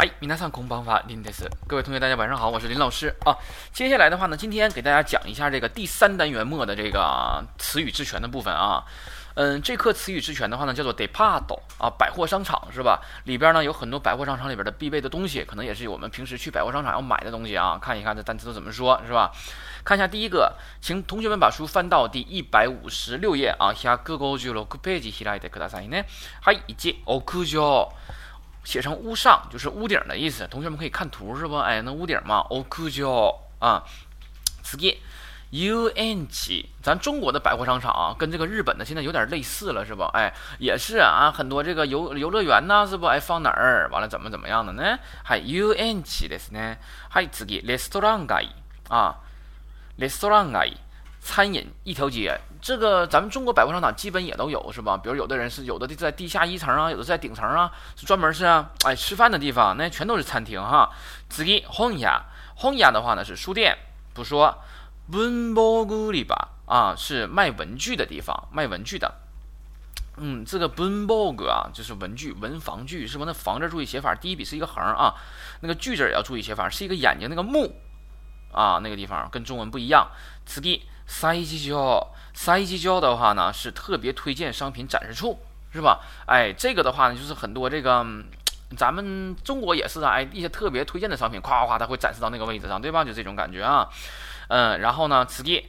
哎，米娜桑空方法林德斯，各位同学，大家晚上好，我是林老师啊。接下来的话呢，今天给大家讲一下这个第三单元末的这个词语之全的部分啊。嗯，这课词语之全的话呢，叫做 departo 啊，百货商场是吧？里边呢有很多百货商场里边的必备的东西，可能也是我们平时去百货商场要买的东西啊。看一看这单词都怎么说是吧？看一下第一个，请同学们把书翻到第一百五十六页啊，156ページ開いてくださいね。嗨，一屋 o 写成屋上就是屋顶的意思，同学们可以看图是不？哎，那屋顶嘛，屋上啊。次给。u n g 咱中国的百货商场跟这个日本的现在有点类似了是不？哎，也是啊，很多这个游游乐园呐是不？哎，放哪儿？完了怎么怎么样的呢？は u n g ですね。はい、次 a レストラン街。あ、レストラン街。餐饮一条街，这个咱们中国百货商场基本也都有，是吧？比如有的人是有的在地下一层啊，有的在顶层啊，是专门是哎吃饭的地方，那全都是餐厅哈。这里，红雅，红 a 的话呢是书店，不说 b b o g 包古 b 吧啊，是卖文具的地方，卖文具的。嗯，这个 b b o g 啊，就是文具、文房具，是吧？那房字注意写法，第一笔是一个横啊，那个具字也要注意写法，是一个眼睛，那个目。啊，那个地方跟中文不一样。次地，三一街交，三一街交的话呢，是特别推荐商品展示处，是吧？哎，这个的话呢，就是很多这个，咱们中国也是啊，哎一些特别推荐的商品，夸夸咵，它会展示到那个位置上，对吧？就这种感觉啊。嗯，然后呢，次地，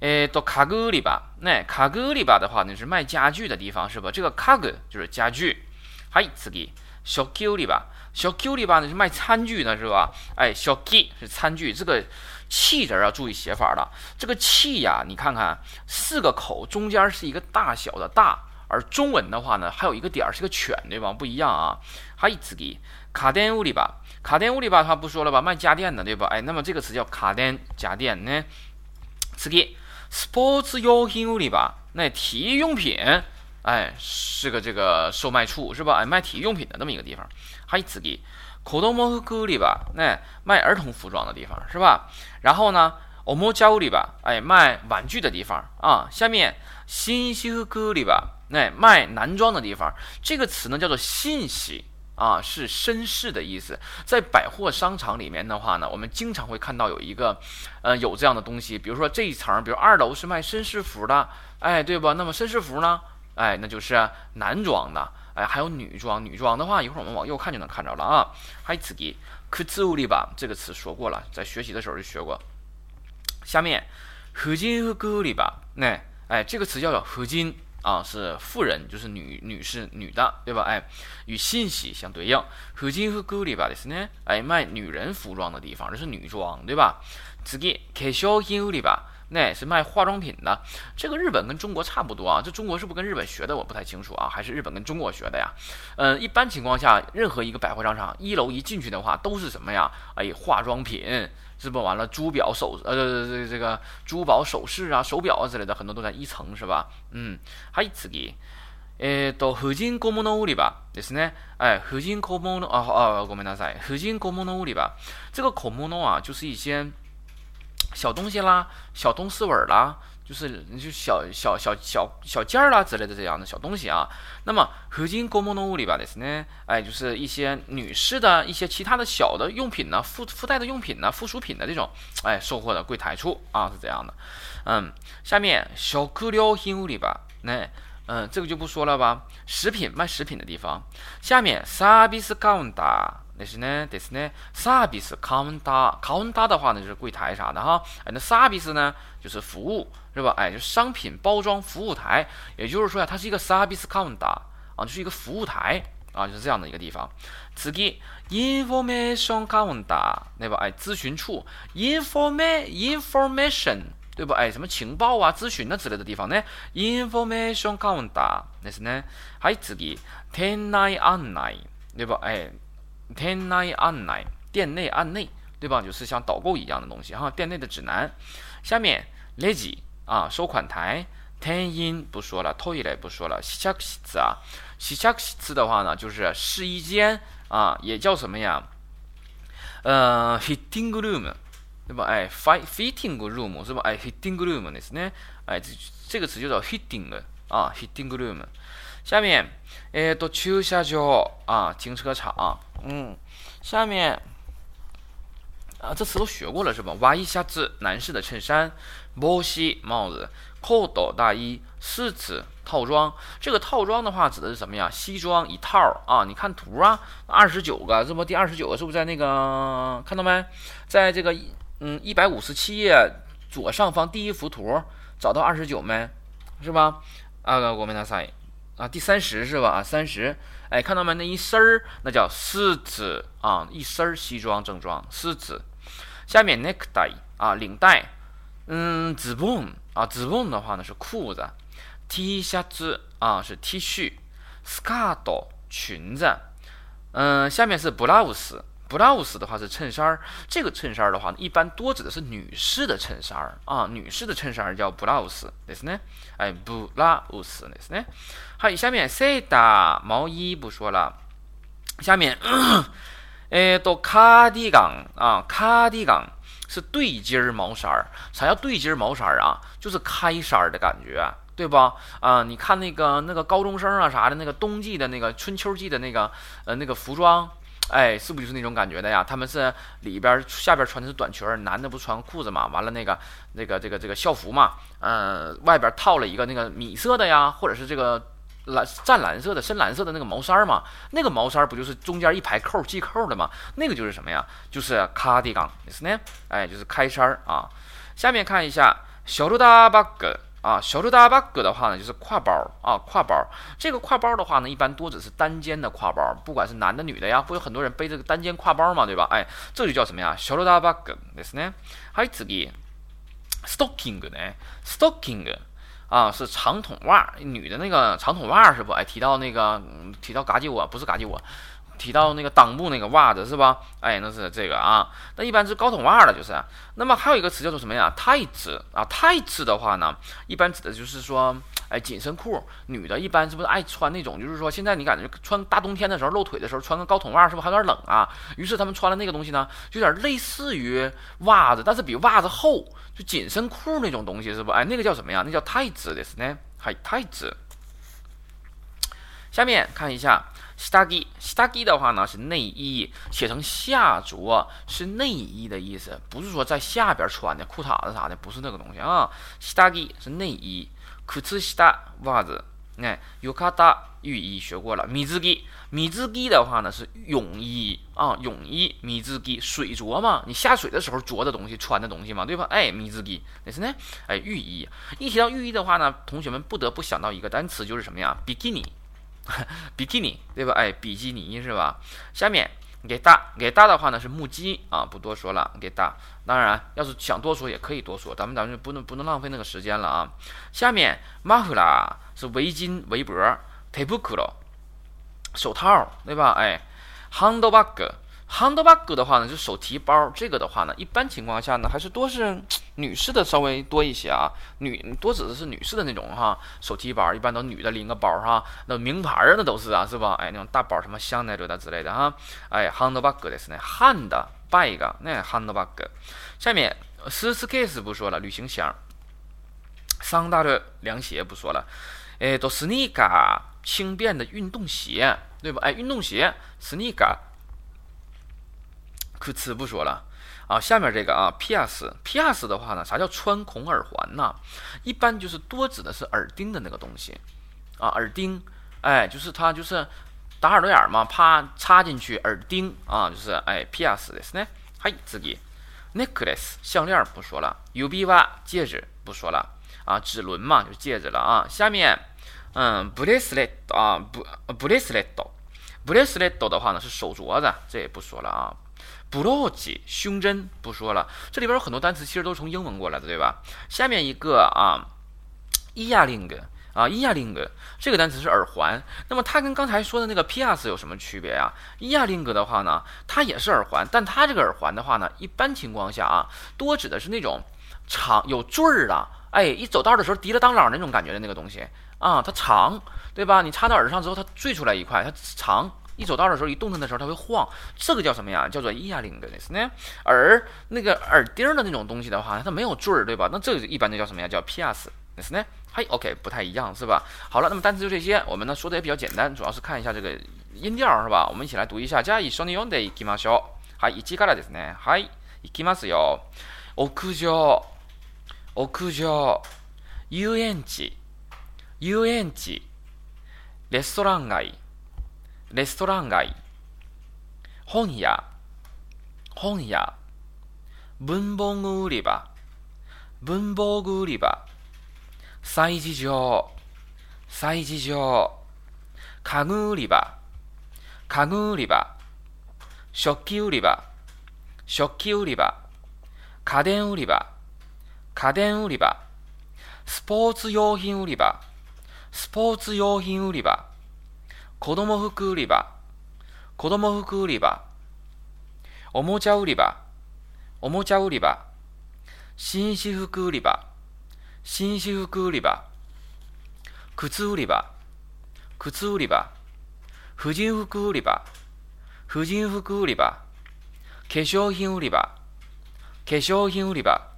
哎，到卡格里巴，那卡格里巴的话呢，是卖家具的地方，是吧？这个卡格就是家具。嗨，次地。小 Q 里吧，小 Q 里吧呢是卖餐具的，是吧？哎，小 G 是餐具，这个气字要注意写法了，这个气呀，你看看四个口，中间是一个大小的大，而中文的话呢还有一个点儿是个犬，对吧？不一样啊。还有自己卡电屋里吧，卡电屋里吧它不说了吧，卖家电的对吧？哎，那么这个词叫卡电家电呢？自己 sports 用品屋里吧，那体育用品。哎，是个这个售卖处是吧？哎，卖体育用品的那么一个地方。还有这里，口头和格里吧，那卖儿童服装的地方是吧？然后呢，我们家务里吧，哎，卖玩具的地方啊。下面新西格里吧，那卖男装的地方。这个词呢叫做“信息”啊，是绅士的意思。在百货商场里面的话呢，我们经常会看到有一个，嗯，有这样的东西，比如说这一层，比如二楼是卖绅士服的，哎，对吧？那么绅士服呢？哎，那就是男装的，哎，还有女装。女装的话，一会儿我们往右看就能看着了啊。还次吉，くつ売り場这个词说过了，在学习的时候就学过。下面、合金和グール那哎，这个词叫合金啊，是富人，就是女女士、女的，对吧？哎，与信息相对应，合金和グール的是呢，哎，卖女人服装的地方，这是女装，对吧？次吉、化粧品売り場。那也是卖化妆品的，这个日本跟中国差不多啊，这中国是不是跟日本学的？我不太清楚啊，还是日本跟中国学的呀？嗯，一般情况下，任何一个百货商场，一楼一进去的话，都是什么呀？哎，化妆品，是不完了？珠宝手呃，这这这个珠宝首饰啊，手表啊之类的，很多都在一层，是吧？嗯，嗨，次に、えっと婦人小物売り場ですね。哎，婦人小物啊あごめんなさい。婦人小物売り場。这个小物啊，就是一些。小东西啦，小东四尾儿啦，就是就小小小小小件儿啦之类的这样的小东西啊。那么合金公募动物里边的是呢，哎，就是一些女士的一些其他的小的用品呢，附附带的用品呢，附属品的这种，哎，售货的柜台处啊是这样的。嗯，下面小可料行物里吧，那嗯这个就不说了吧，食品卖食品的地方。下面 service counter。那是呢，那是呢。s e e r v i c counter，counter 的话呢，就是柜台啥的哈。哎，那 service 呢，就是服务，是吧？哎，就是商品包装服务台，也就是说呀，它是一个 service counter 啊，就是一个服务台啊，就是这样的一个地方。次ぎ、information counter，对吧？哎，咨询处、informa、t information，o i n 对吧？哎，什么情报啊、咨询啊之类的地方呢？information c カウンターですね。はい、次ぎ、店内案内，对吧？哎。店内안 내， 店内안内，对吧？就是像导购一样的东西哈。店内的指南，下面 l e i s u 啊，收款台 t e n i n 不说了，toilet 不说了。shackles 啊，shackles 的话呢，就是试衣间啊，也叫什么呀？呃 h i t t i n g room，对吧？诶 f i t fitting room 是吧？诶 h i t t i n g room 是呢，诶，这这个词叫做 fitting 啊 h i t t i n g room。下面，诶，都丘下桥啊，停车场。嗯，下面啊，这词都学过了是吧？哇一下子，男士的衬衫。ボ西帽子。扣斗大衣。四ー套装。这个套装的话指的是什么呀？西装一套啊。你看图啊，二十九个，这不第二十九个是不是在那个？看到没？在这个嗯一百五十七页左上方第一幅图，找到二十九没？是吧？啊，国民大赛。啊，第三十是吧？啊，三十，哎，看到没？那一身儿，那叫丝子啊，一身儿西装正装，丝子。下面 n e t i 带啊，领带，嗯，ズ o n 啊，ズ o n 的话呢是裤子，T 恤子啊是 T 恤，s カ a ト裙子，嗯，下面是 blouse blouse 的话是衬衫儿，这个衬衫儿的话一般多指的是女士的衬衫儿啊，女士的衬衫儿叫 blouse，对是呢，哎，blouse，对是呢。好，下面 s e a t a 毛衣不说了，下面，诶，都 cardigan 啊，cardigan 是对襟儿毛衫儿。啥叫对襟儿毛衫儿啊？就是开衫儿的感觉，对不啊，你看那个那个高中生啊啥的，那个冬季的那个春秋季的那个呃那个服装。哎，是不是就是那种感觉的呀？他们是里边下边穿的是短裙儿，男的不穿裤子嘛？完了那个那个这个这个校服嘛，嗯，外边套了一个那个米色的呀，或者是这个蓝湛蓝色的深蓝色的那个毛衫嘛？那个毛衫不就是中间一排扣系扣的嘛？那个就是什么呀？就是 cardigan，是呢？哎，就是开衫啊。下面看一下小猪大白狗。啊，shoulder bag 的话呢，就是挎包啊，挎包这个挎包的话呢，一般多指是单肩的挎包不管是男的女的呀，会有很多人背这个单肩挎包嘛，对吧？哎，这就叫什么呀？shoulder bag，对不对？好，次 s t o c k i n g 呢？stocking 啊，是长筒袜女的那个长筒袜是不？哎，提到那个，提到嘎叽窝，不是嘎叽窝。提到那个裆部那个袜子是吧？哎，那是这个啊。那一般是高筒袜了，就是。那么还有一个词叫做什么呀？h t 啊，h t 的话呢，一般指的就是说，哎，紧身裤。女的一般是不是爱穿那种？就是说，现在你感觉穿大冬天的时候露腿的时候穿个高筒袜是不是还有点冷啊？于是他们穿了那个东西呢，有点类似于袜子，但是比袜子厚，就紧身裤那种东西是不？哎，那个叫什么呀？那叫 tight 的是？呢，还 tight。下面看一下。stagi s a 地，g y 的话呢是内衣，写成下着是内衣的意思，不是说在下边穿的裤衩子啥的，不是那个东西啊。s t a g y 是内衣，裤子下袜子，哎，浴衣学过了，米 i z 米 g i 的话呢是泳衣啊，泳衣，米 g i 水着嘛，你下水的时候着的东西，穿的东西嘛，对吧？哎，米 g i 那是呢？哎，浴衣，一提到浴衣的话呢，同学们不得不想到一个单词，就是什么呀？比基尼。比基尼，对吧？哎，比基尼是吧？下面给大给大的话呢是木屐啊，不多说了，给大。当然，要是想多说也可以多说，咱们咱们就不能不能浪费那个时间了啊。下面马 l a 是围巾围脖 t a p e c l o 手套，对吧？哎，handbag。Handbag 的话呢，就手提包。这个的话呢，一般情况下呢，还是多是 女士的稍微多一些啊。女多指的是女士的那种哈，手提包一般都女的拎个包哈，那名牌儿那都是啊，是吧？哎，那种大包什么香奈儿的之类的哈。哎，handbag 的是那 hand bag，那 handbag。下面 suitcase 不说了，旅行箱。s a n d 凉鞋不说了，哎，都是 sneaker 轻便的运动鞋，对吧？哎，运动鞋 sneaker。可吃不说了啊，下面这个啊，P.S. P.S. 的话呢，啥叫穿孔耳环呢？一般就是多指的是耳钉的那个东西啊，耳钉，哎，就是它就是打耳朵眼嘛，啪插进去耳钉啊，就是哎，P.S. 的是呢，嘿，自己，Necklace 项链不说了，U.B. 吧戒指不说了啊，指轮嘛就是戒指了啊，下面嗯，Bracelet 啊，Br Bracelet Bracelet 的话呢是手镯子，这也不说了啊。brooch 胸针不说了，这里边有很多单词其实都是从英文过来的，对吧？下面一个啊，earring 啊，earring 这个单词是耳环。那么它跟刚才说的那个 p i e r c 有什么区别啊 e a r r i n g 的话呢，它也是耳环，但它这个耳环的话呢，一般情况下啊，多指的是那种长有坠儿的，哎，一走道的时候滴了当啷那种感觉的那个东西啊，它长，对吧？你插到耳上之后，它坠出来一块，它长。一走道的时候，一动弹的时候，它会晃，这个叫什么呀？叫做イヤリング，那是呢。而那个耳钉的那种东西的话，它没有坠儿，对吧？那这个一般就叫什么呀？叫ピアス，那是呢。嗨，OK，不太一样是吧？好了，那么单词就这些，我们呢说的也比较简单，主要是看一下这个音调是吧？我们一起来读一下，じゃ一緒に読んでいきましょう。はい、一からですね。はい、行きますよ。屋上、屋上、遊園地、遊園地、レストラン街。レストラン街、本屋、本屋、文房具売り場、文房具売り場、祭事場、祭事場、家具売り場、家具売り場、食器売り場、食器売り場、家電売り場、家電売り場、スポーツ用品売り場、スポーツ用品売り場、子供服売り場、子供服売り場、おもちゃ売り場、おもちゃ売り場、紳士服売り場、紳士服売り場、靴売り場、靴売り場、婦人服売り場、婦人服売り場、化粧品売り場、化粧品売り場、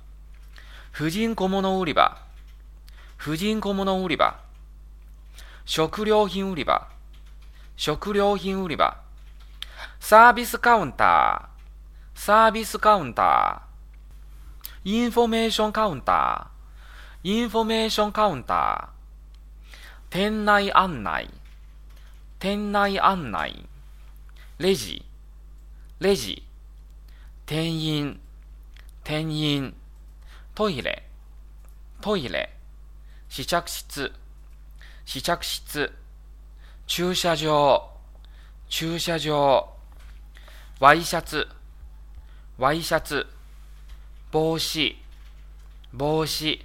婦人小物売り場、婦人小物売り場、食料品売り場、食料品売り場、サービスカウンター、サービスカウンター、インフォメーションカウンター、インフォメーションカウンター、店内案内、店内案内、レジ、レジ、店員、店員、トイレ、トイレ、試着室、試着室、駐車場、駐車場、ワイシャツ、ワイシャツ、帽子、帽子、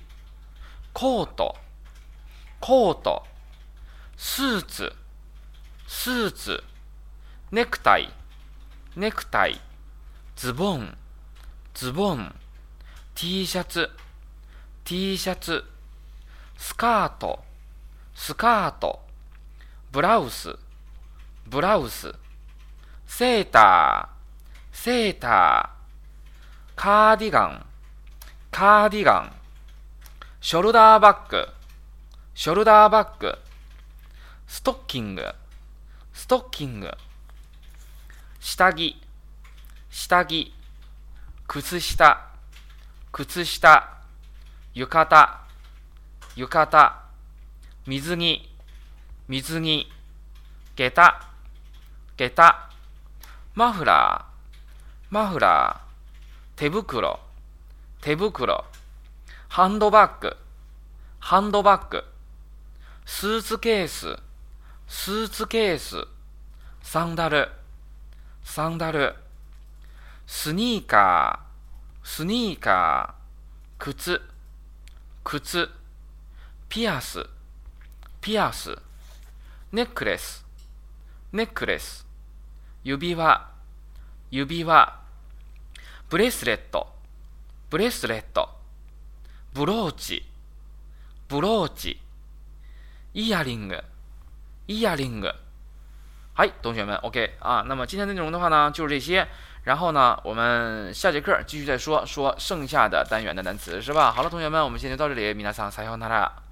コート、コート、スーツ、スーツ、ネクタイ、ネクタイ、ズボン、ズボン、T シャツ、T シャツ、スカート、スカート、ブラウス、ブラウス、セーター、セーター、カーディガン、カーディガン、ショルダーバッグ、ショルダーバッグ、ストッキング、ストッキング、下着、下着、靴下、靴下、浴衣、浴衣、水着、水着、下駄、下駄、マフラー、マフラー、手袋、手袋、ハンドバッグ、ハンドバッグ、スーツケース、スーツケース、サンダル、サンダル、スニーカー、スニーカー、靴、靴、ピアス、ピアス、ネックレス、ネックレス、指輪、指輪、ブレスレット、ブレスレット、ブローチ、ブローチ、イヤリング、イヤリング。はい、同学们，OK あ、那么今天内容的话呢，就是这些。然后呢，我们下节课继续再说说剩下的单元的单词，是吧？好了，同学们，我们今天就到这里。皆さん、さようなら。